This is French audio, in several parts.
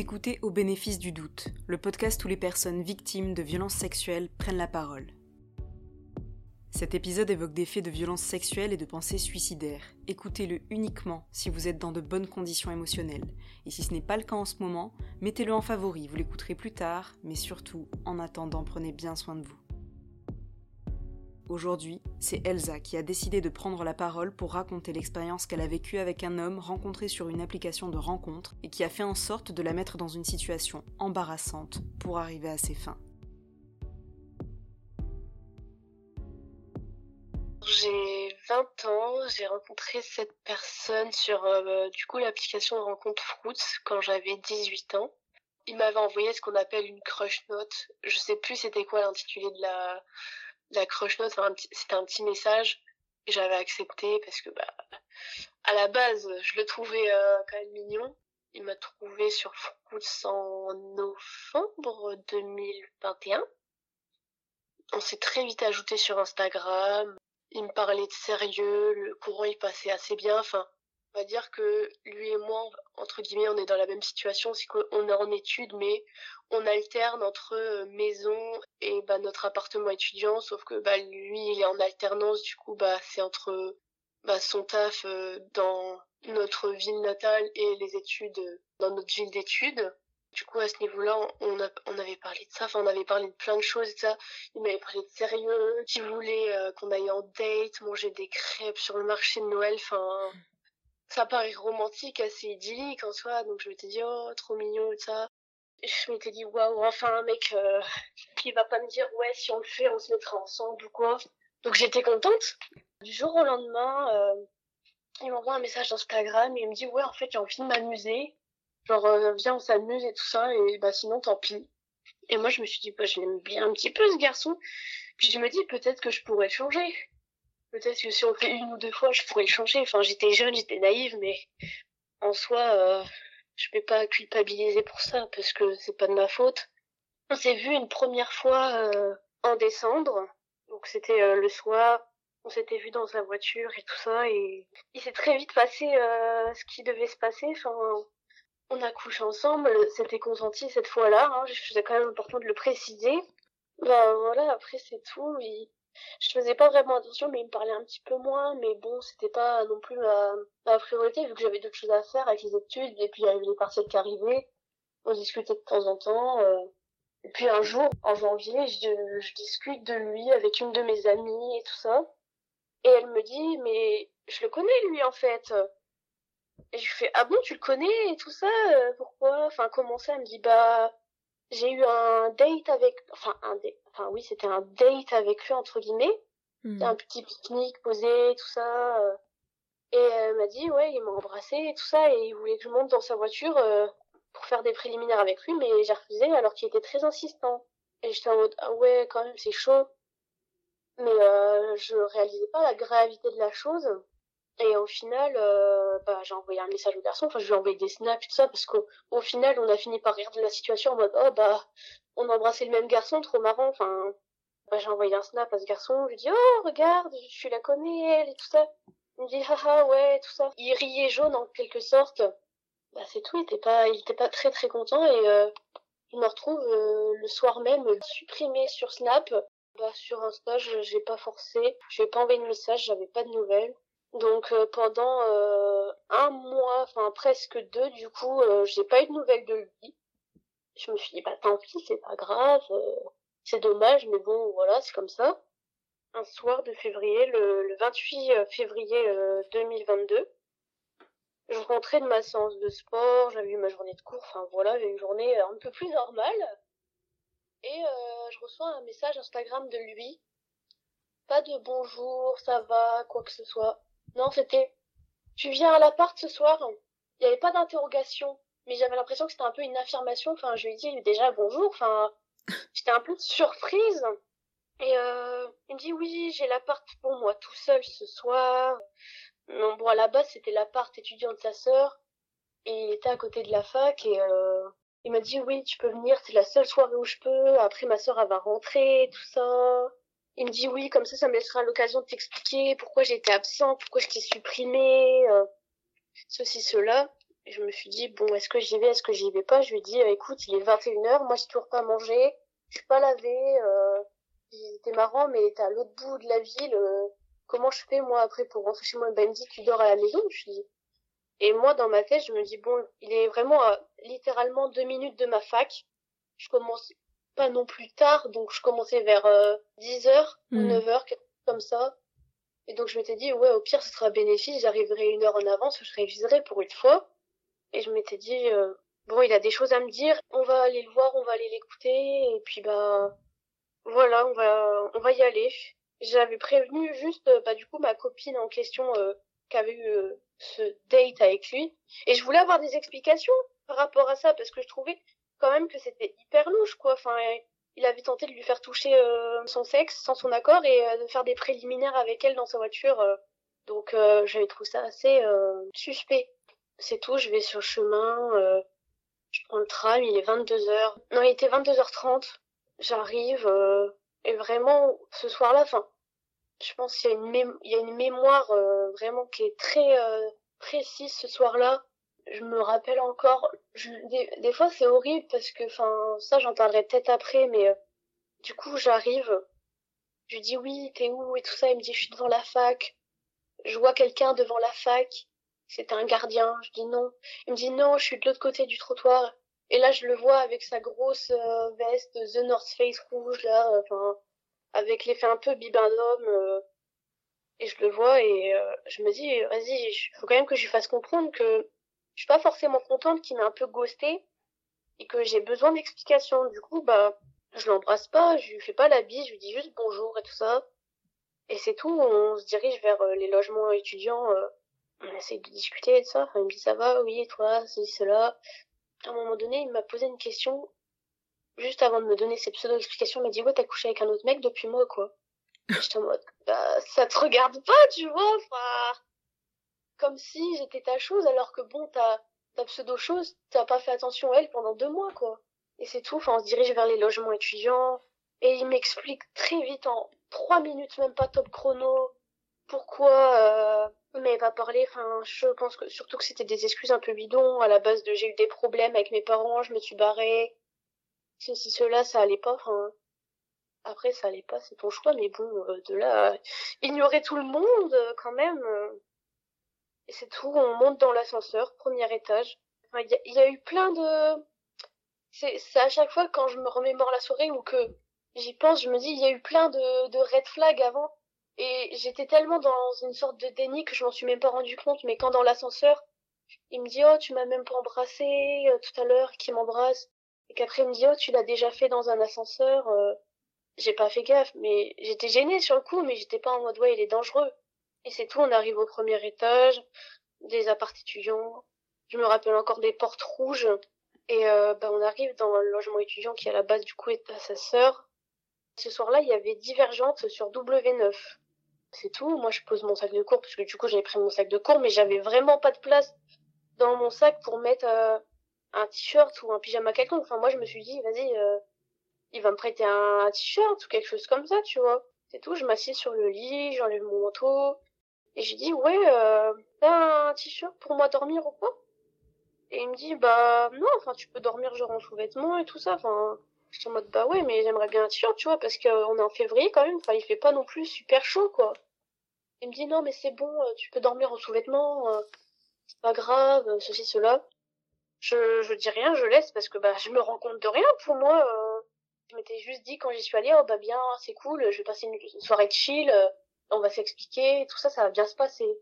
Écoutez Au bénéfice du doute, le podcast où les personnes victimes de violences sexuelles prennent la parole. Cet épisode évoque des faits de violences sexuelles et de pensées suicidaires. Écoutez-le uniquement si vous êtes dans de bonnes conditions émotionnelles. Et si ce n'est pas le cas en ce moment, mettez-le en favori, vous l'écouterez plus tard, mais surtout, en attendant, prenez bien soin de vous. Aujourd'hui, c'est Elsa qui a décidé de prendre la parole pour raconter l'expérience qu'elle a vécue avec un homme rencontré sur une application de rencontre et qui a fait en sorte de la mettre dans une situation embarrassante pour arriver à ses fins. J'ai 20 ans, j'ai rencontré cette personne sur euh, du coup l'application de rencontre Fruits quand j'avais 18 ans. Il m'avait envoyé ce qu'on appelle une crush note. Je sais plus c'était quoi l'intitulé de la la crush note, c'était un petit message et j'avais accepté parce que bah à la base je le trouvais euh, quand même mignon. Il m'a trouvé sur Fruits en novembre 2021. On s'est très vite ajouté sur Instagram. Il me parlait de sérieux, le courant il passait assez bien. Enfin, on va dire que lui et moi, entre guillemets, on est dans la même situation, c'est qu'on est en études, mais on alterne entre euh, maison et bah, notre appartement étudiant, sauf que bah, lui, il est en alternance, du coup, bah, c'est entre bah, son taf euh, dans notre ville natale et les études euh, dans notre ville d'études. Du coup, à ce niveau-là, on, a, on avait parlé de ça, enfin, on avait parlé de plein de choses, et ça. Il m'avait parlé de sérieux, qu'il voulait qu'on aille en date, manger des crêpes sur le marché de Noël, enfin, ça paraît romantique, assez idyllique en soi, donc je m'étais dit, oh, trop mignon et ça. Je m'étais dit, waouh, enfin un mec euh, qui va pas me dire, ouais, si on le fait, on se mettra ensemble ou quoi. Donc j'étais contente. Du jour au lendemain, euh, il m'envoie un message d'Instagram et il me dit, ouais, en fait, j'ai envie de m'amuser. Genre, euh, viens, on s'amuse et tout ça, et bah sinon, tant pis. Et moi, je me suis dit, bah, je l'aime bien un petit peu, ce garçon. Puis je me dis, peut-être que je pourrais changer. Peut-être que si on fait une ou deux fois, je pourrais le changer. Enfin, j'étais jeune, j'étais naïve, mais en soi, euh, je vais pas culpabiliser pour ça parce que c'est pas de ma faute. On s'est vu une première fois euh, en décembre, donc c'était euh, le soir. On s'était vu dans sa voiture et tout ça, et il s'est très vite passé euh, ce qui devait se passer. Enfin, on a couché ensemble, c'était consenti cette fois-là. Hein, c'est quand même important de le préciser. Ben voilà, après c'est tout. Je faisais pas vraiment attention, mais il me parlait un petit peu moins. Mais bon, c'était pas non plus ma, priorité, vu que j'avais d'autres choses à faire avec les études. Et puis, il y avait les partiels qui arrivaient. On discutait de temps en temps. Euh. Et puis, un jour, en janvier, je, discute de lui avec une de mes amies et tout ça. Et elle me dit, mais je le connais, lui, en fait. Et je fais, ah bon, tu le connais et tout ça euh, Pourquoi? Enfin, comment ça? Elle me dit, bah, j'ai eu un date avec, enfin un date, enfin oui c'était un date avec lui entre guillemets, hmm. un petit pique-nique posé tout ça, euh. et elle m'a dit ouais il m'a embrassé et tout ça et il voulait que je monte dans sa voiture euh, pour faire des préliminaires avec lui mais j'ai refusé alors qu'il était très insistant et j'étais en mode ah ouais quand même c'est chaud mais euh, je réalisais pas la gravité de la chose et au final, euh, bah, j'ai envoyé un message au garçon, enfin, je lui ai envoyé des snaps et tout ça, parce qu'au au final, on a fini par rire de la situation en mode, oh, bah, on a embrassé le même garçon, trop marrant, enfin, bah, j'ai envoyé un snap à ce garçon, je lui ai dit, oh, regarde, je la connais, elle, et tout ça. Il me dit, haha, ouais, tout ça. Il riait jaune, en quelque sorte. Bah, c'est tout, il était pas, il était pas très très content, et, euh, il me retrouve, euh, le soir même, supprimé sur Snap. Bah, sur Insta, j'ai pas forcé, j'ai pas envoyé de message, j'avais pas de nouvelles. Donc euh, pendant euh, un mois, enfin presque deux, du coup, euh, j'ai pas eu de nouvelles de lui. Je me suis dit bah tant pis, c'est pas grave, c'est dommage, mais bon voilà, c'est comme ça. Un soir de février, le, le 28 février 2022, je rentrais de ma séance de sport, j'avais eu ma journée de cours, enfin voilà, j'ai une journée un peu plus normale. Et je reçois un message Instagram de lui. Pas de bonjour, ça va, quoi que ce soit. Non, c'était tu viens à l'appart ce soir. Il n'y avait pas d'interrogation, mais j'avais l'impression que c'était un peu une affirmation. Enfin, je lui ai dit déjà bonjour. Enfin, j'étais un peu surprise. Et euh, il me dit oui, j'ai l'appart pour moi tout seul ce soir. Non, bon, à la base, c'était l'appart étudiant de sa sœur. Et il était à côté de la fac et euh, il m'a dit oui, tu peux venir, c'est la seule soirée où je peux. Après, ma sœur, elle va rentrer, tout ça. Il me dit oui, comme ça, ça me laissera l'occasion de t'expliquer pourquoi j'étais absent, pourquoi je t'ai supprimé, euh, ceci, cela. je me suis dit, bon, est-ce que j'y vais, est-ce que j'y vais pas? Je lui ai dit, écoute, il est 21h, moi j'ai toujours pas mangé, je suis pas lavé, euh, c'était marrant, mais t'es à l'autre bout de la ville, euh, comment je fais moi après pour rentrer chez moi? Ben me dit, tu dors à la maison? Je dis, et moi dans ma tête, je me dis, bon, il est vraiment littéralement deux minutes de ma fac, je commence pas non plus tard, donc je commençais vers 10h ou 9h, quelque chose comme ça. Et donc je m'étais dit, ouais, au pire, ce sera bénéfice, j'arriverai une heure en avance, je réviserai pour une fois. Et je m'étais dit, euh, bon, il a des choses à me dire, on va aller le voir, on va aller l'écouter, et puis bah, voilà, on va, on va y aller. J'avais prévenu juste, euh, bah, du coup, ma copine en question, euh, qui avait eu euh, ce date avec lui, et je voulais avoir des explications par rapport à ça, parce que je trouvais quand même que c'était hyper louche, quoi. Enfin, il avait tenté de lui faire toucher son sexe sans son accord et de faire des préliminaires avec elle dans sa voiture. donc, j'avais trouvé ça assez suspect c'est tout, je vais sur chemin, euh, je prends le tram, il est 22h. Non, il était 22h30. J'arrive, euh, et vraiment, ce soir-là, enfin, je pense qu'il y a une, il y a une mémoire euh, vraiment qui est très précise ce soir-là. Je me rappelle encore, des, des, fois c'est horrible parce que, enfin, ça j'en parlerai peut-être après, mais du coup j'arrive, je dis oui, t'es où et tout ça, il me dit je suis devant la fac. Je vois quelqu'un devant la fac c'était un gardien. Je dis non. Il me dit non, je suis de l'autre côté du trottoir. Et là, je le vois avec sa grosse euh, veste The North Face rouge, là, enfin, avec l'effet un peu bibendum. Euh, et je le vois et euh, je me dis, vas-y, faut quand même que je lui fasse comprendre que je suis pas forcément contente qu'il m'ait un peu ghosté et que j'ai besoin d'explications. Du coup, bah, je l'embrasse pas, je lui fais pas la bise, je lui dis juste bonjour et tout ça. Et c'est tout, on se dirige vers les logements étudiants on essaie de discuter et ça. il me dit ça va, oui, et toi, ceci, cela. À un moment donné, il m'a posé une question. Juste avant de me donner ses pseudo-explications, il m'a dit ouais, t'as couché avec un autre mec depuis moi, quoi. J'étais en mode, bah, ça te regarde pas, tu vois, enfin. Comme si j'étais ta chose, alors que bon, ta, ta pseudo-chose, t'as pas fait attention à elle pendant deux mois, quoi. Et c'est tout, enfin, on se dirige vers les logements étudiants. Et il m'explique très vite, en trois minutes, même pas top chrono, pourquoi euh, on m'avait pas parlé. Enfin, je pense que surtout que c'était des excuses un peu bidons à la base de j'ai eu des problèmes avec mes parents, je me suis barrée. Ceci, cela, ça allait pas. Enfin, après, ça allait pas, c'est ton choix, mais bon, euh, de là, ignorer tout le monde, euh, quand même. Et c'est tout, on monte dans l'ascenseur, premier étage. Il y, a eu plein de... C'est à chaque fois quand je me remémore la soirée ou que j'y pense, je me dis, il y a eu plein de, de red flags avant et j'étais tellement dans une sorte de déni que je m'en suis même pas rendu compte. Mais quand dans l'ascenseur, il me dit oh tu m'as même pas embrassé euh, tout à l'heure, qui m'embrasse, et qu'après il me dit oh tu l'as déjà fait dans un ascenseur. Euh, j'ai pas fait gaffe, mais j'étais gênée sur le coup, mais j'étais pas en mode ouais il est dangereux. Et c'est tout, on arrive au premier étage, des appart étudiants. Je me rappelle encore des portes rouges. Et euh, bah, on arrive dans le logement étudiant qui à la base du coup est à sa sœur. Ce soir-là, il y avait Divergente sur W9 c'est tout. Moi, je pose mon sac de cours parce que du coup, j'avais pris mon sac de cours, mais j'avais vraiment pas de place dans mon sac pour mettre euh, un t-shirt ou un pyjama quelconque. Enfin, moi, je me suis dit, vas-y, euh, il va me prêter un, t-shirt ou quelque chose comme ça, tu vois. C'est tout. Je m'assieds sur le lit, j'enlève mon manteau et j'ai dit, ouais, euh, t'as un t-shirt pour moi dormir ou quoi? Et il me dit, bah non, enfin, tu peux dormir genre en sous-vêtements et tout ça. Enfin, je suis en mode, bah ouais, mais j'aimerais bien un t-shirt, tu vois, parce qu'on est en février quand même, enfin, il fait pas non plus super chaud, quoi. Il me dit, non, mais c'est bon, euh, tu peux dormir en sous-vêtements, euh, c'est pas grave, euh, ceci, cela. Je, je dis rien, je laisse, parce que, bah, je me rends compte de rien, pour moi, je m'étais juste dit quand j'y suis allée, oh, bah bien, c'est cool, je vais passer une soirée de chill, on va s'expliquer, tout ça, ça va bien se passer.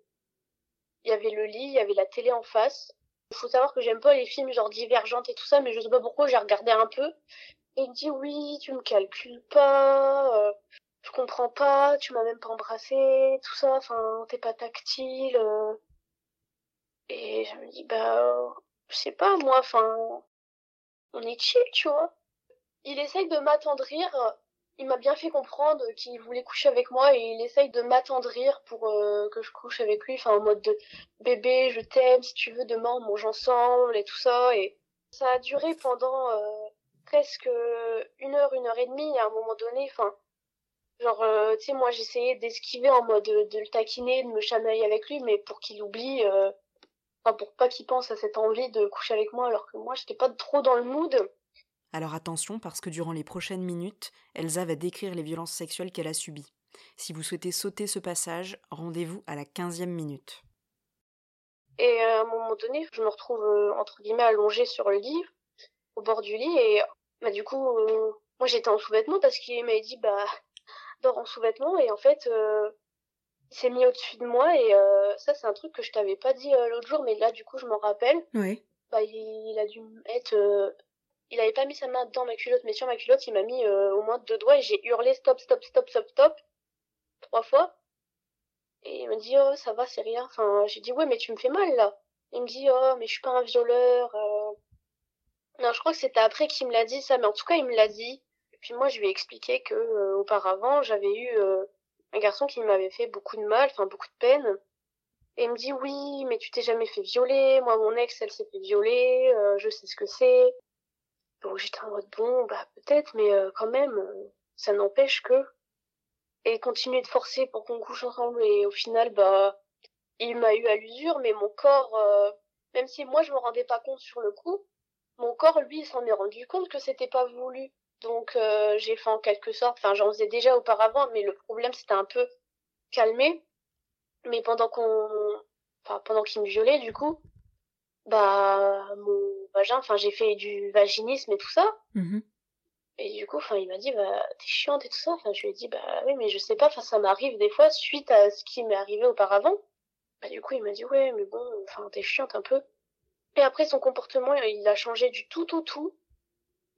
Il y avait le lit, il y avait la télé en face. Il faut savoir que j'aime pas les films genre divergentes et tout ça, mais je sais pas pourquoi, j'ai regardé un peu. Et il me dit oui, tu me calcules pas, euh, je comprends pas, tu m'as même pas embrassé, tout ça, enfin, t'es pas tactile. Euh. Et je me dis bah, je sais pas moi, enfin, on est chill, tu vois. Il essaye de m'attendrir, il m'a bien fait comprendre qu'il voulait coucher avec moi et il essaye de m'attendrir pour euh, que je couche avec lui, enfin en mode de bébé, je t'aime, si tu veux demain on mange ensemble et tout ça et ça a duré pendant presque une heure, une heure et demie à un moment donné. Enfin, genre, euh, tu sais, moi j'essayais d'esquiver en mode de, le taquiner, de me chamailler avec lui, mais pour qu'il oublie, euh, Enfin, pour pas qu'il pense à cette envie de coucher avec moi alors que moi j'étais pas trop dans le mood. Alors attention parce que durant les prochaines minutes, Elsa va décrire les violences sexuelles qu'elle a subies. Si vous souhaitez sauter ce passage, rendez-vous à la 15e minute. Et euh, à un moment donné, je me retrouve euh, entre guillemets allongée sur le lit, au bord du lit, et bah du coup, euh, moi j'étais en sous-vêtements parce qu'il m'a dit bah dors en sous-vêtements, et en fait, il s'est mis au-dessus de moi, et ça c'est un truc que je t'avais pas dit l'autre jour, mais là du coup je m'en rappelle. Oui. Bah il, il a dû être il avait pas mis sa main dans ma culotte, mais sur ma culotte, il m'a mis euh, au moins deux doigts et j'ai hurlé stop, stop, stop, stop, stop trois fois. Et il m'a dit oh ça va, c'est rien. Enfin, j'ai dit ouais mais tu me fais mal là. Il me dit oh mais je suis pas un violeur. Euh. Non, je crois que c'était après qu'il me l'a dit ça, mais en tout cas il me l'a dit. Et puis moi je lui ai expliqué que euh, auparavant j'avais eu un garçon qui m'avait fait beaucoup de mal, enfin beaucoup de peine. Et il me dit oui mais tu t'es jamais fait violer. Moi mon ex elle s'est fait violer. je sais ce que c'est. J'étais en mode bon, bah peut-être, mais euh, quand même, euh, ça n'empêche que. Et continuer de forcer pour qu'on couche ensemble et au final, bah, il m'a eu à l'usure, mais mon corps, euh, même si moi je me rendais pas compte sur le coup, mon corps lui s'en est rendu compte que c'était pas voulu. Donc j'ai fait en quelque sorte, enfin j'en faisais déjà auparavant, mais le problème c'était un peu calmé. Mais pendant qu'on, enfin pendant qu'il me violait du coup, bah mon vagin enfin j'ai fait du vaginisme et tout ça. Mmh et du coup enfin il m'a dit bah t'es chiante et tout ça. Enfin je lui ai dit bah oui mais je sais pas. Enfin ça m'arrive des fois suite à ce qui m'est arrivé auparavant. Bah du coup il m'a dit ouais mais bon enfin t'es chiante un peu. Et après son comportement il a changé du tout au tout.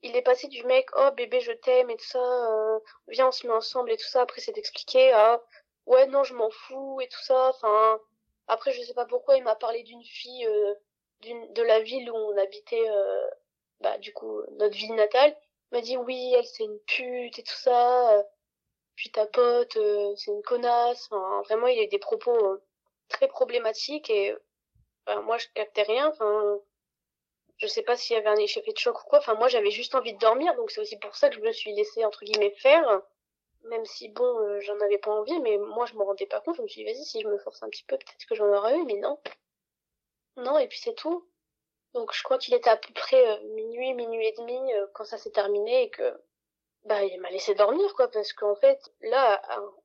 Il est passé du mec oh bébé je t'aime et tout ça euh, viens on se met ensemble et tout ça. Après c'est expliqué à ouais non je m'en fous et tout ça. Enfin après je sais pas pourquoi il m'a parlé d'une fille euh, de la ville où on habitait, euh, bah, du coup, notre ville natale, m'a dit oui, elle c'est une pute et tout ça, euh, puis ta pote, euh, c'est une connasse, enfin, vraiment, il y a des propos très problématiques et bah, moi, je captais rien, enfin, je sais pas s'il y avait un effet de choc ou quoi, enfin, moi, j'avais juste envie de dormir, donc c'est aussi pour ça que je me suis laissée, entre guillemets, faire, même si, bon, j'en avais pas envie, mais moi, je me rendais pas compte, je me suis dit, vas-y, si je me force un petit peu, peut-être que j'en aurais eu, mais non. Non, et puis c'est tout. Donc je crois qu'il était à peu près euh, minuit, minuit et demi euh, quand ça s'est terminé et que bah il m'a laissé dormir quoi parce qu'en fait là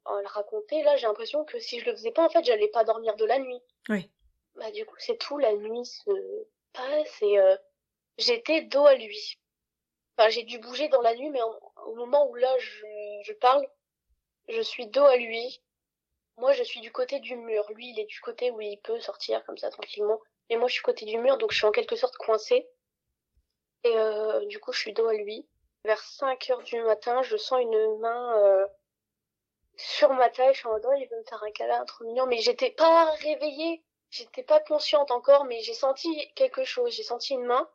en le raconter là j'ai l'impression que si je le faisais pas en fait j'allais pas dormir de la nuit. Oui. Bah du coup c'est tout la nuit se passe et euh, j'étais dos à lui. Enfin j'ai dû bouger dans la nuit mais au moment où là je, je parle je suis dos à lui. Moi je suis du côté du mur, lui il est du côté où il peut sortir comme ça tranquillement. Et moi, je suis côté du mur, donc je suis en quelque sorte coincée. Et euh, du coup, je suis dos à lui. Vers 5 heures du matin, je sens une main euh, sur ma taille. Je suis en mode, il veut me faire un câlin, trop mignon. Mais j'étais pas réveillée. J'étais pas consciente encore, mais j'ai senti quelque chose. J'ai senti une main.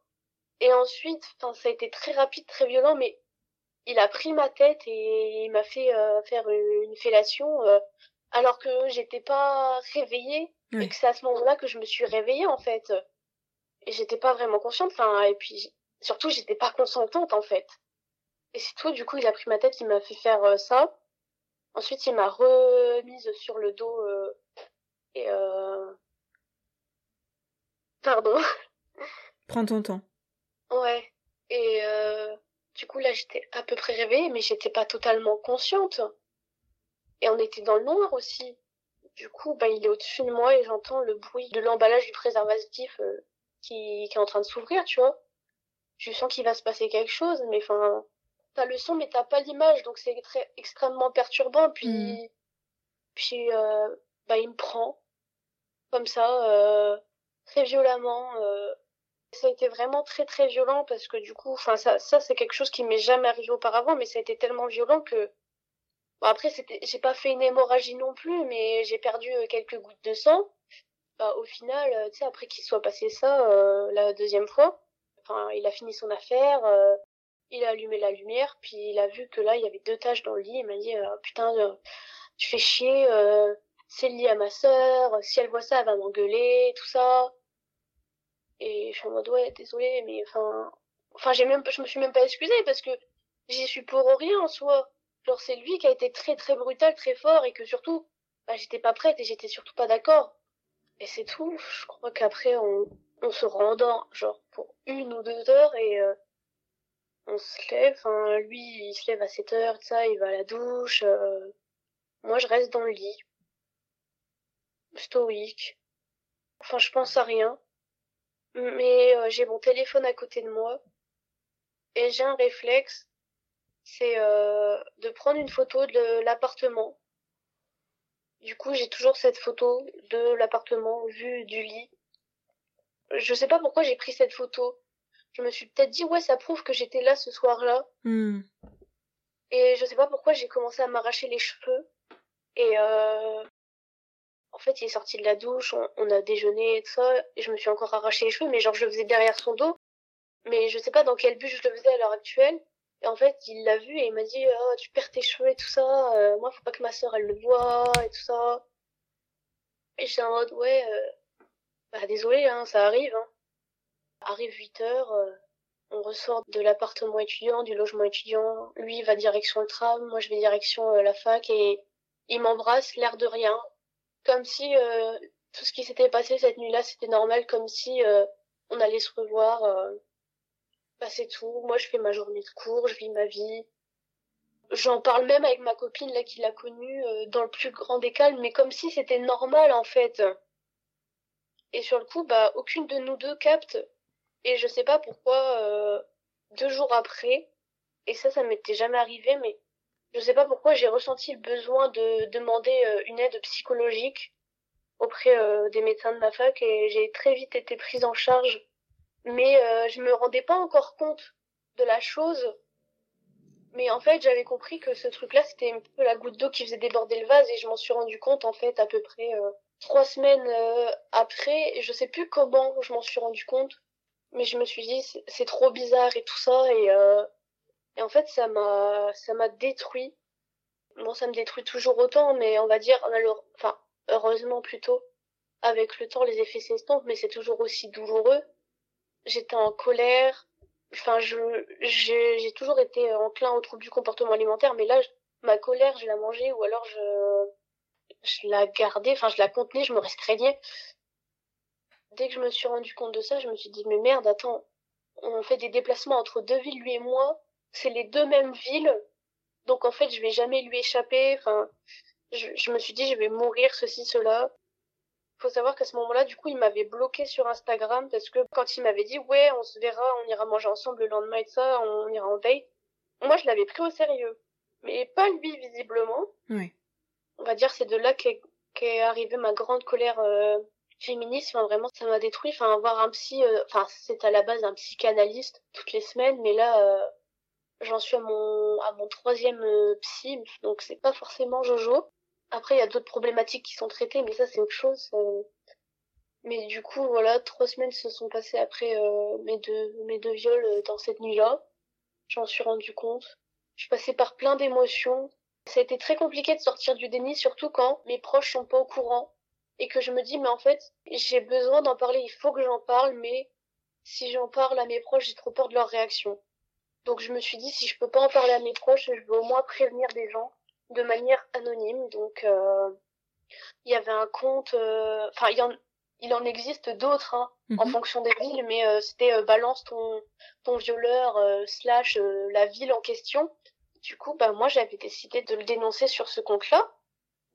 Et ensuite, ça a été très rapide, très violent, mais il a pris ma tête et il m'a fait euh, faire une fellation euh, alors que j'étais pas réveillée et que c'est à ce moment-là que je me suis réveillée en fait. Et j'étais pas vraiment consciente enfin et puis surtout j'étais pas consentante en fait. Et c'est tout du coup il a pris ma tête il m'a fait faire euh, ça. Ensuite il m'a remise sur le dos euh, et euh... pardon. Prends ton temps. Ouais. Et euh, du coup là j'étais à peu près réveillée mais j'étais pas totalement consciente. Et on était dans le noir aussi. Du coup, bah, il est au-dessus de moi et j'entends le bruit de l'emballage du préservatif euh, qui, qui est en train de s'ouvrir, tu vois. Je sens qu'il va se passer quelque chose, mais enfin, t'as le son mais t'as pas l'image, donc c'est très extrêmement perturbant. Puis, mm. puis, euh, bah, il me prend comme ça, euh, très violemment. Euh. Ça a été vraiment très très violent parce que du coup, enfin ça, ça c'est quelque chose qui m'est jamais arrivé auparavant, mais ça a été tellement violent que Bon, après, j'ai pas fait une hémorragie non plus, mais j'ai perdu euh, quelques gouttes de sang. Bah, au final, euh, tu sais, après qu'il soit passé ça euh, la deuxième fois, enfin, il a fini son affaire, il a allumé la lumière, puis il a vu que là, il y avait deux taches dans le lit. Il m'a dit, putain, tu fais chier, c'est lié à ma sœur. Si elle voit ça, elle va m'engueuler, tout ça. Et je suis en mode ouais, désolé, mais enfin, enfin, j'ai même, je me suis même pas excusée parce que j'y suis pour rien en soi genre c'est lui qui a été très très brutal, très fort et que surtout bah, j'étais pas prête et j'étais surtout pas d'accord. Et c'est tout. Je crois qu'après, on, on se rendort, genre, pour une ou deux heures et euh, on se lève. Enfin, lui, il se lève à 7 heures, ça, il va à la douche. Euh, moi, je reste dans le lit. Stoïque. Enfin, je pense à rien. Mais euh, j'ai mon téléphone à côté de moi. Et j'ai un réflexe. C'est de prendre une photo de l'appartement. Du coup, j'ai toujours cette photo de l'appartement vu du lit je sais pas pourquoi j'ai pris cette photo. Je me suis peut-être dit, ouais, ça prouve que j'étais là ce soir-là. Hmm. Et je sais pas pourquoi j'ai commencé à m'arracher les cheveux. Et euh... en fait, il est sorti de la douche, on, a déjeuné et tout ça, et je me suis encore arraché les cheveux, mais genre je le faisais derrière son dos. Mais je sais pas dans quel but je le faisais à l'heure actuelle. Et en fait, il l'a vu et il m'a dit, oh, tu perds tes cheveux et tout ça. Euh, moi, faut pas que ma sœur elle le voie et tout ça. Et j'étais en mode, ouais, euh, bah désolé, hein, ça arrive. Hein. Arrive 8 heures, euh, on ressort de l'appartement étudiant, du logement étudiant. Lui va direction le tram, moi je vais direction euh, la fac et il m'embrasse, l'air de rien, comme si euh, tout ce qui s'était passé cette nuit-là c'était normal, comme si on allait se revoir. Bah c'est tout. Moi je fais ma journée de cours, je vis ma vie. J'en parle même avec ma copine là qui l'a connue dans le plus grand des calmes, mais comme si c'était normal en fait. Et sur le coup, bah, aucune de nous deux capte. Et je sais pas pourquoi, euh, deux jours après, et ça, ça m'était jamais arrivé, mais je sais pas pourquoi j'ai ressenti le besoin de demander euh, une aide psychologique auprès euh, des médecins de ma fac et j'ai très vite été prise en charge. Mais je me rendais pas encore compte de la chose. Mais en fait, j'avais compris que ce truc-là, c'était un peu la goutte d'eau qui faisait déborder le vase et je m'en suis rendu compte en fait à peu près trois semaines euh, après, je sais plus comment je m'en suis rendu compte, mais je me suis dit c'est trop bizarre et tout ça et euh, et en fait ça m'a ça m'a détruit. Bon, ça me détruit toujours autant, mais on va dire enfin heureusement plutôt avec le temps les effets s'estompent, mais c'est toujours aussi douloureux. J'étais en colère. Enfin, je j'ai toujours été enclin au trouble du comportement alimentaire, mais là ma colère je la mangeais ou alors je je la gardais, enfin je la contenais, je me restreignais. Dès que je me suis rendu compte de ça, je me suis dit mais merde, attends, on fait des déplacements entre deux villes, lui et moi, c'est les deux mêmes villes, donc en fait je vais jamais lui échapper. Enfin, je, je me suis dit je vais mourir ceci cela. Faut savoir qu'à ce moment-là, du coup, il m'avait bloqué sur Instagram parce que quand il m'avait dit ouais, on se verra, on ira manger ensemble le lendemain et ça, on ira en date. Moi, je l'avais pris au sérieux, mais pas lui visiblement. Oui on va dire c'est de là qu'est arrivée ma grande colère euh, féministe. Enfin vraiment ça m'a détruit. Enfin avoir un psy euh, enfin c'est à la base un psychanalyste toutes les semaines mais là euh, j'en suis à mon à mon troisième psy. Donc c'est pas forcément Jojo après il y a d'autres problématiques qui sont traitées mais ça c'est autre chose mais du coup voilà trois semaines se sont passées après mes deux mes deux viols dans cette nuit là j'en suis rendu compte. Je suis par plein d'émotions. Ça a été très compliqué de sortir du déni, surtout quand mes proches sont pas au courant. Et que je me dis, mais en fait, j'ai besoin d'en parler, il faut que j'en parle, mais si j'en parle à mes proches, j'ai trop peur de leur réaction. Donc je me suis dit, si je peux pas en parler à mes proches, je veux au moins prévenir des gens de manière anonyme. Donc euh, il y avait un compte, euh, enfin il, en, il en existe d'autres hein, en mhm. fonction des villes, mais euh, c'était balance ton ton violeur slash la ville en question. Du coup, bah moi j'avais décidé de le dénoncer sur ce compte-là,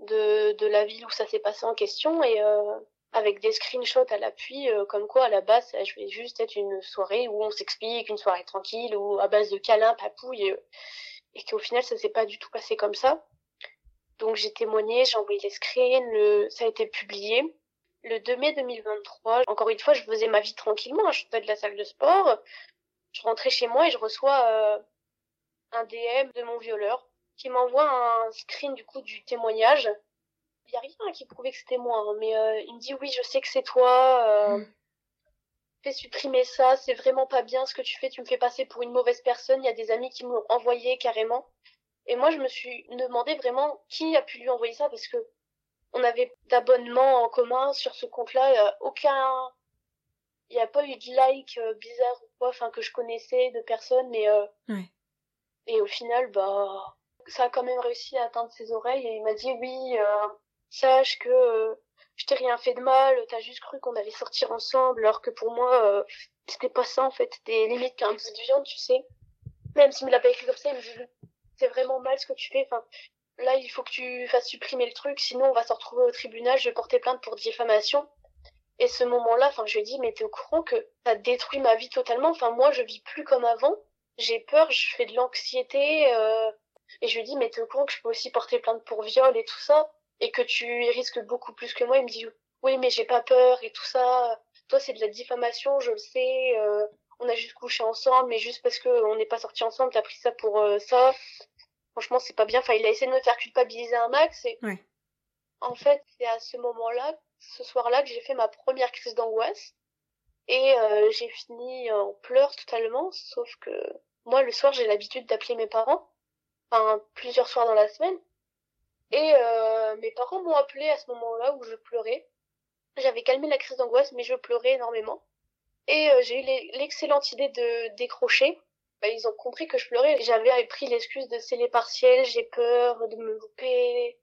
de, de la ville où ça s'est passé en question, et euh, avec des screenshots à l'appui, euh, comme quoi à la base je vais juste être une soirée où on s'explique, une soirée tranquille, ou à base de câlins, papouilles, et, qu'au final ça s'est pas du tout passé comme ça. Donc j'ai témoigné, j'ai envoyé les screens, le, ça a été publié. Le 2 mai 2023, encore une fois, je faisais ma vie tranquillement, je sortais de la salle de sport, je rentrais chez moi et je reçois euh, un DM de mon violeur qui m'envoie un screen du coup du témoignage. Il y a rien qui prouvait que c'était moi, hein, mais euh, il me dit oui, je sais que c'est toi. Euh, hmm. Fais supprimer ça, c'est vraiment pas bien ce que tu fais. Tu me fais passer pour une mauvaise personne. Il y a des amis qui m'ont envoyé carrément. Et moi, je me suis demandé vraiment qui a pu lui envoyer ça parce que on avait d'abonnement en commun sur ce compte-là. aucun, il n'y a pas eu de like euh, bizarre ou quoi, enfin que je connaissais de personne, mais euh, et au final, bah, ça a quand même réussi à atteindre ses oreilles et il m'a dit oui, euh, sache que je t'ai rien fait de mal, t'as juste cru qu'on allait sortir ensemble, alors que pour moi, euh, c'était pas ça en fait, c'était limite qu'un bout de viande, tu sais. Même s'il me l'a pas écrit comme ça, il me dit c'est vraiment mal ce que tu fais. Enfin, là, il faut que tu fasses supprimer le truc, sinon on va se retrouver au tribunal, je vais porter plainte pour diffamation. Et ce moment-là, enfin, je lui dis, mais t'es au courant que ça détruit ma vie totalement. Enfin, moi, je vis plus comme avant. J'ai peur, je fais de l'anxiété. Euh... Et je lui dis, mais t'es au courant que je peux aussi porter plainte pour viol et tout ça, et que tu risques beaucoup plus que moi. Il me dit, oui, mais j'ai pas peur et tout ça. Toi, c'est de la diffamation, je le sais. Euh... On a juste couché ensemble, mais juste parce que on n'est pas sortis ensemble, t'as pris ça pour euh, ça. Franchement, c'est pas bien. Enfin, il a essayé de me faire culpabiliser un max. Et ouais. en fait, c'est à ce moment-là, ce soir-là, que j'ai fait ma première crise d'angoisse. Et euh, j'ai fini en pleurs totalement, sauf que moi, le soir, j'ai l'habitude d'appeler mes parents, enfin, plusieurs soirs dans la semaine. Et euh, mes parents m'ont appelé à ce moment-là où je pleurais. J'avais calmé la crise d'angoisse, mais je pleurais énormément. Et euh, j'ai eu l'excellente idée de décrocher. Bah, ils ont compris que je pleurais. J'avais pris l'excuse de c'est les j'ai peur de me louper.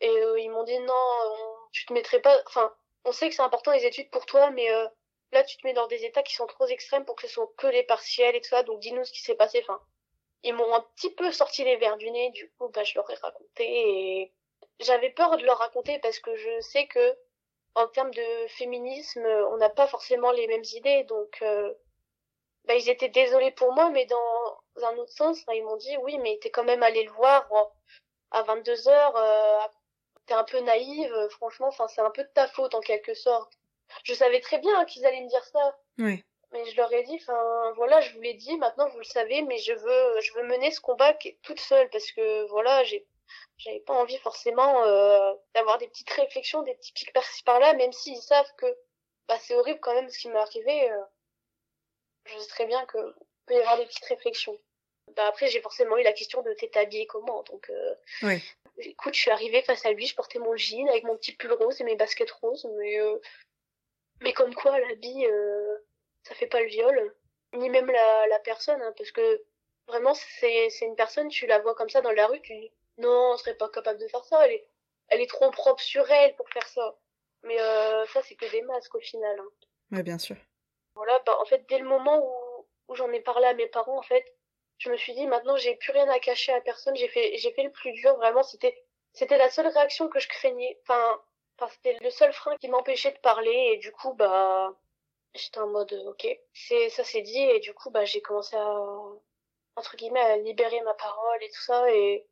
Et euh, ils m'ont dit non, tu te mettrais pas. Enfin, on sait que c'est important les études pour toi, mais euh, là tu te mets dans des états qui sont trop extrêmes pour que ce soit que les partiels et tout ça. Donc dis-nous ce qui s'est passé. Enfin, ils m'ont un petit peu sorti les verres du nez. Du coup, bah je leur ai raconté et j'avais peur de leur raconter parce que je sais que en termes de féminisme, on n'a pas forcément les mêmes idées. Donc, euh, bah, ils étaient désolés pour moi, mais dans un autre sens, ils m'ont dit oui, mais t'es quand même allé le voir à 22 heures. Euh, t'es un peu naïve, franchement. Enfin, c'est un peu de ta faute en quelque sorte. Je savais très bien qu'ils allaient me dire ça. Oui. Mais je leur ai dit, enfin voilà, je vous l'ai dit, maintenant vous le savez, mais je veux, je veux mener ce combat toute seule parce que voilà, j'ai j'avais pas envie forcément euh, d'avoir des petites réflexions, des petits pics par-ci par-là, même s'ils savent que bah, c'est horrible quand même ce qui m'est arrivé. Euh, je sais très bien que peut y avoir des petites réflexions. Bah, après, j'ai forcément eu la question de t'es habillée comment, donc. Euh, oui. Écoute, je suis arrivée face à lui, je portais mon jean avec mon petit pull rose et mes baskets roses, mais euh, mais comme quoi l'habit, euh, ça fait pas le viol, ni même la la personne, hein, parce que vraiment c'est une personne, tu la vois comme ça dans la rue, tu dis non, on serait pas capable de faire ça. Elle est, elle est trop propre sur elle pour faire ça. Mais euh, ça, c'est que des masques au final. Hein. Ouais, bien sûr. Voilà, bah en fait, dès le moment où, où j'en ai parlé à mes parents, en fait, je me suis dit maintenant j'ai plus rien à cacher à personne. J'ai fait, fait le plus dur. Vraiment, c'était, c'était la seule réaction que je craignais. Enfin, enfin c'était le seul frein qui m'empêchait de parler. Et du coup, bah, j'étais en mode ok, c'est ça c'est dit. Et du coup, bah, j'ai commencé à entre guillemets à libérer ma parole et tout ça et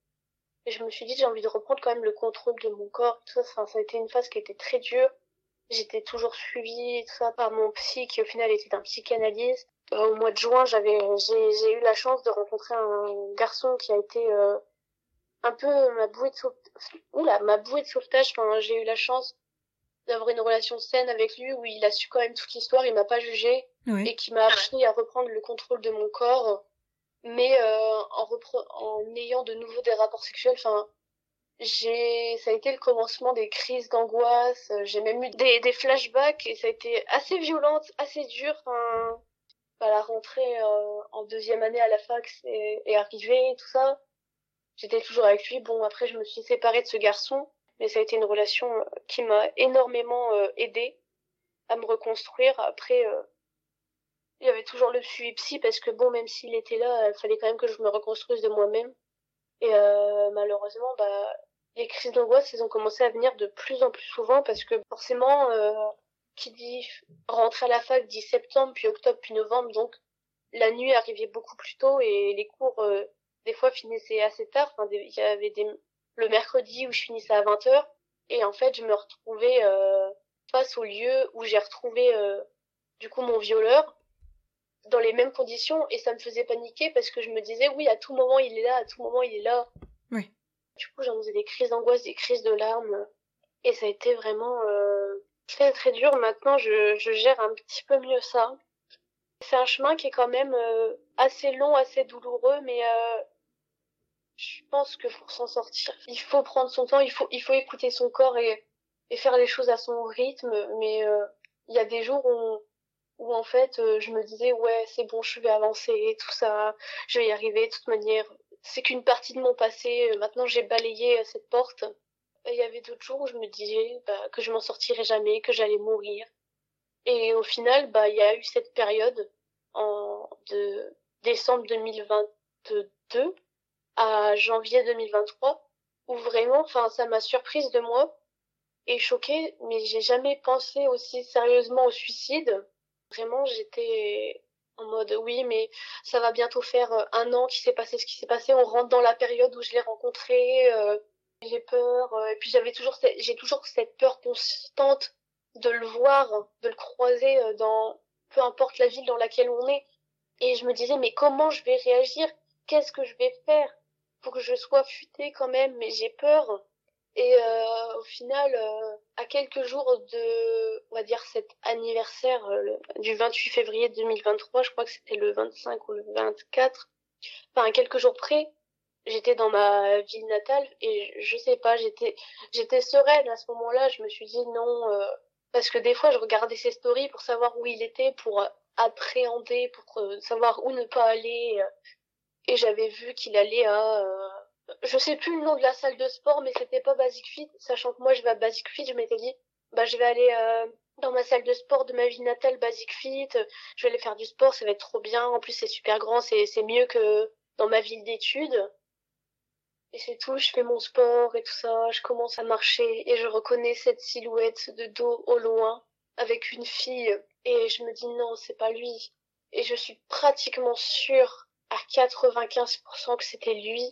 je me suis dit, j'ai envie de reprendre quand même le contrôle de mon corps. Tout ça, ça a été une phase qui était très dure. J'étais toujours suivie, tout ça, par mon psy, qui au final était un psychanalyste. Euh, au mois de juin, j'avais, j'ai, j'ai eu la chance de rencontrer un garçon qui a été euh, un peu ma bouée de sauvetage. Oula, ma bouée de sauvetage. Enfin, j'ai eu la chance d'avoir une relation saine avec lui où il a su quand même toute l'histoire, il m'a pas jugé oui. et qui m'a appris à reprendre le contrôle de mon corps mais euh, en, ayant de nouveau des rapports sexuels, enfin, j'ai, ça a été le commencement des crises d'angoisse. J'ai même eu des, des flashbacks et ça a été assez violente, assez dur. Enfin, à la rentrée euh, en deuxième année à la fac est, est arrivée, tout ça. J'étais toujours avec lui. Bon, après, je me suis séparée de ce garçon, mais ça a été une relation qui m'a énormément euh, aidée à me reconstruire. Après, euh, il y avait toujours le suivi psy parce que bon, même s'il était là, il fallait quand même que je me reconstruise de moi-même. Et euh, malheureusement, bah, les crises d'angoisse, elles ont commencé à venir de plus en plus souvent parce que forcément, euh, qui dit rentrer à la fac dit septembre, puis octobre, puis novembre, donc la nuit arrivait beaucoup plus tôt et les cours, euh, des fois, finissaient assez tard. Enfin, il y avait des, le mercredi où je finissais à 20h et en fait, je me retrouvais euh, face au lieu où j'ai retrouvé euh, du coup mon violeur dans les mêmes conditions. Et ça me faisait paniquer parce que je me disais oui à tout moment il est là à tout moment il est là. Oui. Du coup j'en faisais des crises d'angoisse des crises de larmes. Et ça a été vraiment euh, très très dur. Maintenant je, je gère un petit peu mieux ça. C'est un chemin qui est quand même euh, assez long assez douloureux mais euh, je pense que pour s'en sortir il faut prendre son temps il faut il faut écouter son corps et et faire les choses à son rythme. Mais il y a des jours où où en fait euh, je me disais ouais c'est bon je vais avancer tout ça je vais y arriver. De toute manière c'est qu'une partie de mon passé. Maintenant j'ai balayé cette porte. Il y avait d'autres jours où je me disais bah, que je m'en sortirais jamais, que j'allais mourir. Et au final, bah, il y a eu cette période en de décembre 2022 à janvier 2023 où vraiment, enfin, ça m'a surprise de moi et choquée, mais j'ai jamais pensé aussi sérieusement au suicide. Vraiment, j'étais en mode oui, mais ça va bientôt faire euh, un an qu'il s'est passé ce qui s'est passé. On rentre dans la période où je l'ai rencontré. Euh, j'ai peur. Euh, et puis j'avais toujours, j'ai toujours cette peur constante de le voir, de le croiser dans peu importe la ville dans laquelle on est. Et je me disais mais comment je vais réagir? Qu'est-ce que je vais faire? Pour que je sois futée quand même Mais j'ai peur. Et euh, au final, euh, à quelques jours de, on va dire, cet anniversaire euh, du 28 février 2023, je crois que c'était le 25 ou le 24, enfin, quelques jours près, j'étais dans ma ville natale et je sais pas, j'étais, j'étais sereine à ce moment-là. Je me suis dit non, euh, parce que des fois, je regardais ses stories pour savoir où il était, pour appréhender, pour savoir où ne pas aller. Et j'avais vu qu'il allait à je sais plus le nom de la salle de sport, mais c'était pas Basic Fit. Sachant que moi, je vais à Basic Fit, je m'étais dit, bah, je vais aller euh, dans ma salle de sport de ma ville natale, Basic Fit. Je vais aller faire du sport, ça va être trop bien. En plus, c'est super grand, c'est c'est mieux que dans ma ville d'études. Et c'est tout, je fais mon sport et tout ça, je commence à marcher et je reconnais cette silhouette de dos au loin avec une fille et je me dis non, c'est pas lui. Et je suis pratiquement sûre à 95% que c'était lui.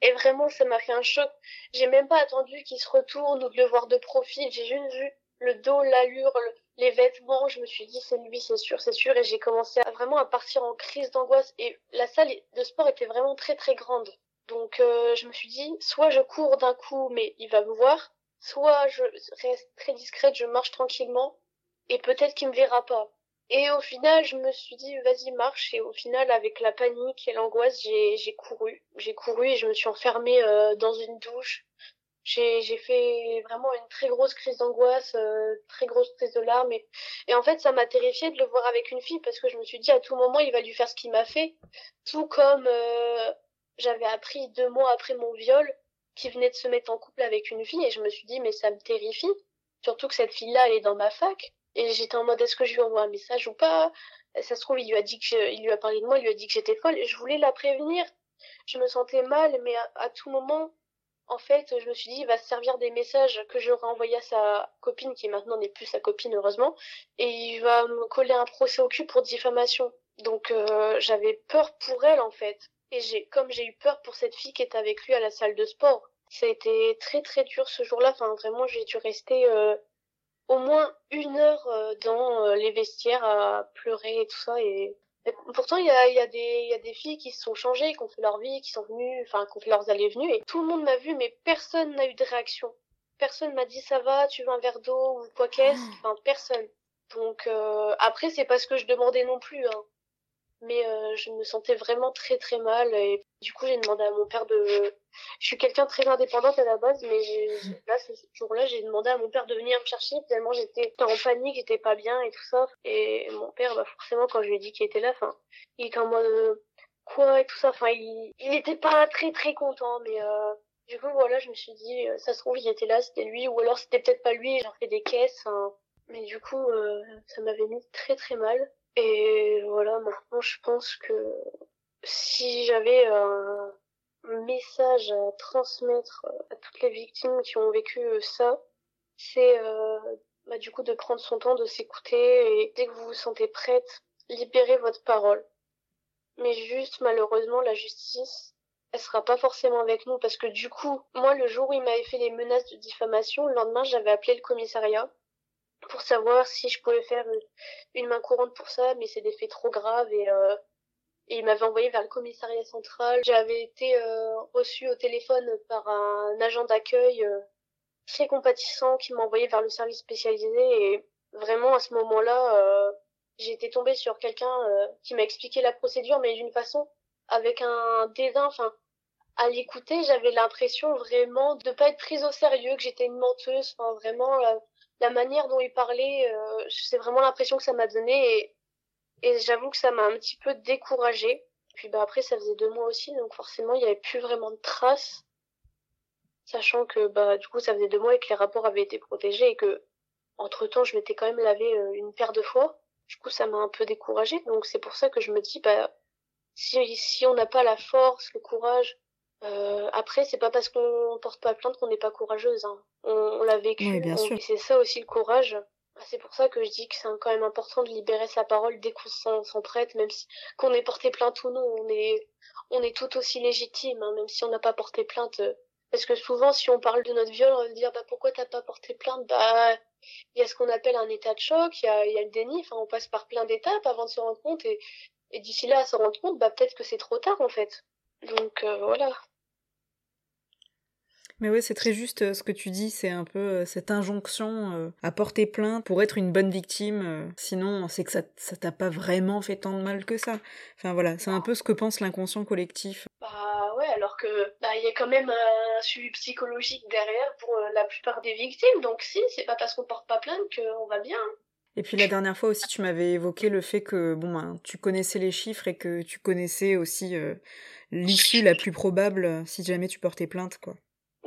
Et vraiment, ça m'a fait un choc. J'ai même pas attendu qu'il se retourne ou de le voir de profil. J'ai juste vu le dos, l'allure, les vêtements. Je me suis dit, c'est lui, c'est sûr, c'est sûr. Et j'ai commencé vraiment à partir en crise d'angoisse. Et la salle de sport était vraiment très très grande. Donc euh, je me suis dit, soit je cours d'un coup, mais il va me voir, soit je reste très discrète, je marche tranquillement, et peut-être qu'il me verra pas. Et au final, je me suis dit, vas-y, marche. Et au final, avec la panique et l'angoisse, j'ai, couru. J'ai couru et je me suis enfermée euh, dans une douche. J'ai, j'ai fait vraiment une très grosse crise d'angoisse, euh, très grosse crise de larmes. Et, et en fait, ça m'a terrifiée de le voir avec une fille parce que je me suis dit, à tout moment, il va lui faire ce qu'il m'a fait. Tout comme euh, j'avais appris deux mois après mon viol qu'il venait de se mettre en couple avec une fille. Et je me suis dit, mais ça me terrifie. Surtout que cette fille-là, elle est dans ma fac. Et j'étais en mode, est-ce que je lui envoie un message ou pas? Ça se trouve, il lui a dit que il lui a parlé de moi, il lui a dit que j'étais folle. Et je voulais la prévenir. Je me sentais mal, mais à, tout moment, en fait, je me suis dit, il va se servir des messages que j'aurais envoyés à sa copine, qui maintenant n'est plus sa copine, heureusement, et il va me coller un procès au cul pour diffamation. Donc, euh, j'avais peur pour elle, en fait. Et j'ai, comme j'ai eu peur pour cette fille qui était avec lui à la salle de sport. Ça a été très très dur ce jour-là. Enfin, vraiment, j'ai dû rester euh, au moins une heure euh, dans euh, les vestiaires à pleurer et tout ça et pourtant il y a, y a des y a des filles qui se sont changées qui ont fait leur vie qui sont venues enfin qui ont fait leurs allées venues et tout le monde m'a vu mais personne n'a eu de réaction. Personne m'a dit ça va tu veux un verre d'eau ou quoi qu'est-ce? Ah. enfin personne. Donc euh, après c'est pas ce que je demandais non plus hein mais euh, je me sentais vraiment très très mal et du coup j'ai demandé à mon père de je suis quelqu'un très indépendante à la base mais là ce jour-là j'ai demandé à mon père de venir me chercher. Tellement j'étais en panique j'étais pas bien et tout ça. Et mon père bah forcément quand je lui ai dit qu'il était là enfin il était en mode euh, quoi et tout ça. Enfin il il était pas très très content mais euh, du coup voilà je me suis dit euh, ça se trouve il était là c'était lui. Ou alors c'était peut-être pas lui j'en fait des caisses mais du coup ça m'avait mis très très mal et voilà, maintenant je pense que si j'avais un message à transmettre à toutes les victimes qui ont vécu ça, c'est euh, bah, du coup de prendre son temps, de s'écouter et dès que vous vous sentez prête, libérez votre parole. Mais juste malheureusement la justice, elle sera pas forcément avec nous parce que du coup, moi le jour où il m'avait fait les menaces de diffamation, le lendemain j'avais appelé le commissariat pour savoir si je pouvais faire une main courante pour ça, mais c'est des faits trop graves et, euh, et il m'avait envoyé vers le commissariat central. J'avais été euh, reçue au téléphone par un agent d'accueil euh, très compatissant qui m'a envoyé vers le service spécialisé et vraiment à ce moment-là, euh, j'ai été tombée sur quelqu'un qui m'a expliqué la procédure, mais d'une façon avec un dédain, enfin à l'écouter, j'avais l'impression vraiment de pas être prise au sérieux, que j'étais une menteuse, enfin vraiment la manière dont il parlait, euh, c'est vraiment l'impression que ça m'a donné et, et j'avoue que ça m'a un petit peu découragée. Puis bah après ça faisait deux mois aussi, donc forcément il n'y avait plus vraiment de traces. sachant que bah du coup ça faisait deux mois et que les rapports avaient été protégés et que entre temps je m'étais quand même lavé euh, une paire de fois. Du coup ça m'a un peu découragée, donc c'est pour ça que je me dis bah si si on n'a pas la force, le courage, euh, après c'est pas parce qu'on porte pas plainte qu'on n'est pas courageuse. Hein. On, l'a vécu, bien sûr. c'est ça aussi le courage. Bah, c'est pour ça que je dis que c'est quand même important de libérer sa parole dès qu'on s'en prête, même si qu'on ait porté plainte ou non, on est on est tout aussi légitime, hein, même si on n'a pas porté plainte. Parce que souvent, si on parle de notre viol, on va dire bah pourquoi t'as pas porté plainte? Bah il y a ce qu'on appelle un état de choc, il y a, y a le déni. Enfin, on passe par plein d'étapes avant de se rendre compte et, et d'ici là à se rendre compte, bah peut-être que c'est trop tard en fait. Donc euh, voilà. Mais ouais, c'est très juste euh, ce que tu dis, c'est un peu euh, cette injonction euh, à porter plainte pour être une bonne victime. sinon, c'est que ça, ça t'a pas vraiment fait tant de mal que ça. Enfin voilà, c'est un peu ce que pense l'inconscient collectif. Bah ouais, alors que bah il y a quand même un suivi psychologique derrière pour la plupart des victimes. Donc si, c'est pas parce qu'on porte pas plainte qu'on va bien. Et puis la dernière fois aussi, tu m'avais évoqué le fait que bon, ben, tu connaissais les chiffres et que tu connaissais aussi l'issue la plus probable si jamais tu portais plainte, quoi.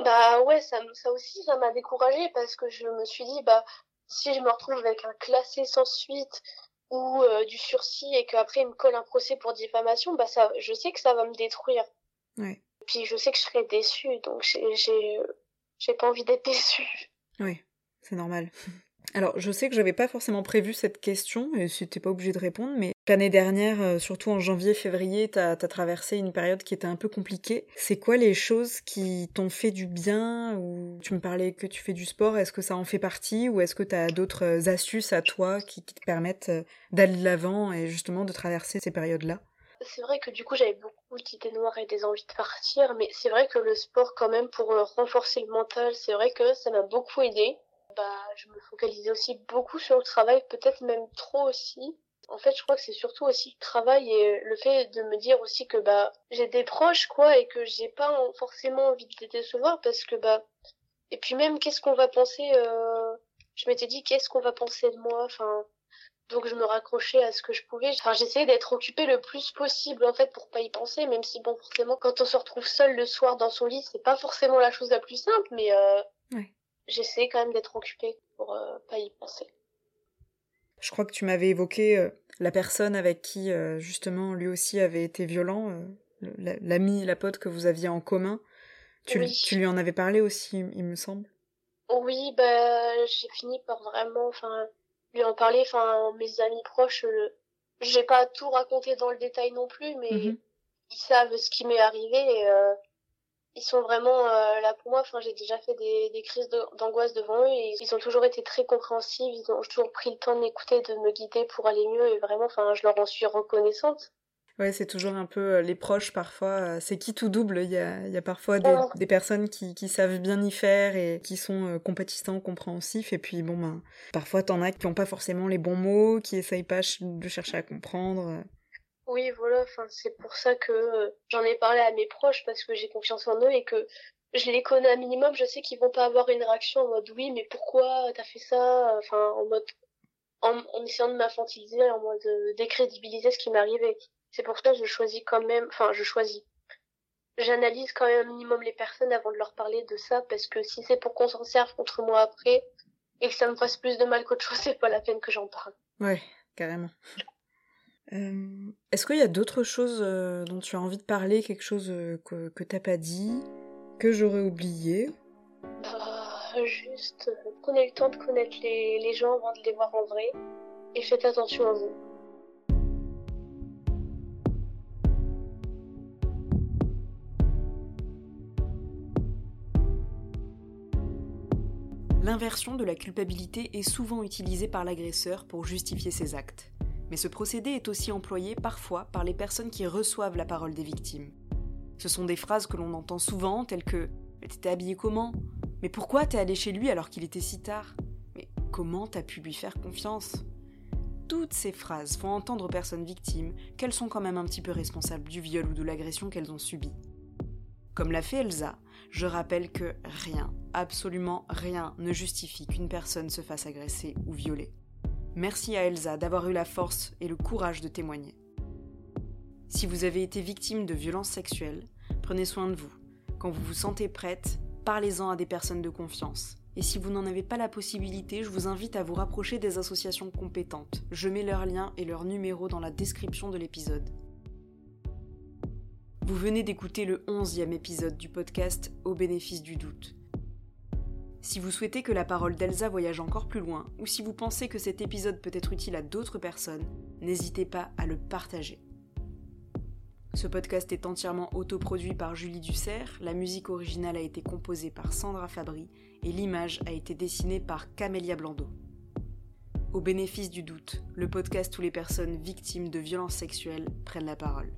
Bah ouais, ça, ça aussi, ça m'a découragée parce que je me suis dit, bah, si je me retrouve avec un classé sans suite ou euh, du sursis et qu'après il me colle un procès pour diffamation, bah ça, je sais que ça va me détruire. Ouais. Puis je sais que je serai déçue, donc j'ai, j'ai, j'ai pas envie d'être déçue. Oui, c'est normal. Alors, je sais que j'avais pas forcément prévu cette question, et c'était pas obligé de répondre, mais l'année dernière, euh, surtout en janvier-février, t'as as traversé une période qui était un peu compliquée. C'est quoi les choses qui t'ont fait du bien ou tu me parlais que tu fais du sport, est-ce que ça en fait partie ou est-ce que t'as d'autres euh, astuces à toi qui, qui te permettent euh, d'aller de l'avant et justement de traverser ces périodes-là? C'est vrai que du coup j'avais beaucoup d'idées noires et des envies de partir, mais c'est vrai que le sport quand même pour renforcer le mental, c'est vrai que ça m'a beaucoup aidé bah, je me focalisais aussi beaucoup sur le travail, peut-être même trop aussi. En fait, je crois que c'est surtout aussi le travail et le fait de me dire aussi que bah j'ai des proches quoi et que j'ai pas forcément envie de les décevoir parce que bah et puis même qu'est-ce qu'on va penser euh... je m'étais dit qu'est-ce qu'on va penser de moi enfin donc je me raccrochais à ce que je pouvais enfin j'essayais d'être occupée le plus possible en fait pour pas y penser même si bon forcément quand on se retrouve seul le soir dans son lit c'est pas forcément la chose la plus simple mais euh j'essaie quand même d'être occupée pour euh, pas y penser. Je crois que tu m'avais évoqué euh, la personne avec qui euh, justement lui aussi avait été violent, l'ami, la pote que vous aviez en commun. Tu, tu, lui en avais parlé aussi, il me semble. Oui, bah j'ai fini par vraiment, enfin, lui en parler. Enfin, mes amis proches, j'ai pas tout raconté dans le détail non plus, mais mhm. ils savent ce qui m'est arrivé. Et, ils sont vraiment euh, là pour moi. Enfin, j'ai déjà fait des, des crises d'angoisse devant eux et ils ont toujours été très compréhensifs. Ils ont toujours pris le temps de m'écouter, de me guider pour aller mieux et vraiment, enfin, je leur en suis reconnaissante. Ouais, c'est toujours un peu euh, les proches parfois. Euh, c'est qui tout double. Il y a, il y a parfois des, des personnes qui, qui, savent bien y faire et qui sont compatissants, compréhensifs. Et puis bon, ben, parfois t'en as qui n'ont pas forcément les bons mots, qui essayent pas de chercher à comprendre. Oui, voilà, c'est pour ça que euh, j'en ai parlé à mes proches parce que j'ai confiance en eux et que je les connais un minimum, je sais qu'ils vont pas avoir une réaction en mode oui, mais pourquoi t'as fait ça? Enfin, en mode en, essayant de m'infantiliser, en mode de décrédibiliser ce qui m'arrivait. C'est pour ça que je choisis quand même, enfin, je choisis. J'analyse quand même un minimum les personnes avant de leur parler de ça parce que si c'est pour qu'on s'en serve contre moi après et que ça me fasse plus de mal qu'autre chose, c'est pas la peine que j'en parle. Ouais, carrément. Euh, est-ce qu'il y a d'autres choses euh, dont tu as envie de parler, quelque chose euh, que, que t'as pas dit, que j'aurais oublié? Bah, Juste, prenez le temps de connaître les, les gens avant de les voir en vrai et faites attention à vous. L'inversion de la culpabilité est souvent utilisée par l'agresseur pour justifier ses actes. Mais ce procédé est aussi employé parfois par les personnes qui reçoivent la parole des victimes. Ce sont des phrases que l'on entend souvent, telles que Mais t'étais habillé comment? Mais pourquoi t'es allé chez lui alors qu'il était si tard? Mais comment t'as pu lui faire confiance? Toutes ces phrases font entendre aux personnes victimes qu'elles sont quand même un petit peu responsables du viol ou de l'agression qu'elles ont subi. Comme l'a fait Elsa, je rappelle que rien, absolument rien, ne justifie qu'une personne se fasse agresser ou violer. Merci à Elsa d'avoir eu la force et le courage de témoigner. Si vous avez été victime de violences sexuelles, prenez soin de vous. Quand vous vous sentez prête, parlez-en à des personnes de confiance. Et si vous n'en avez pas la possibilité, je vous invite à vous rapprocher des associations compétentes. Je mets leurs liens et leurs numéros dans la description de l'épisode. Vous venez d'écouter le 11e épisode du podcast Au bénéfice du doute. Si vous souhaitez que la parole d'Elsa voyage encore plus loin, ou si vous pensez que cet épisode peut être utile à d'autres personnes, n'hésitez pas à le partager. Ce podcast est entièrement autoproduit par Julie Dussert, la musique originale a été composée par Sandra Fabry et l'image a été dessinée par Camélia Blando. Au bénéfice du doute, le podcast où les personnes victimes de violences sexuelles prennent la parole.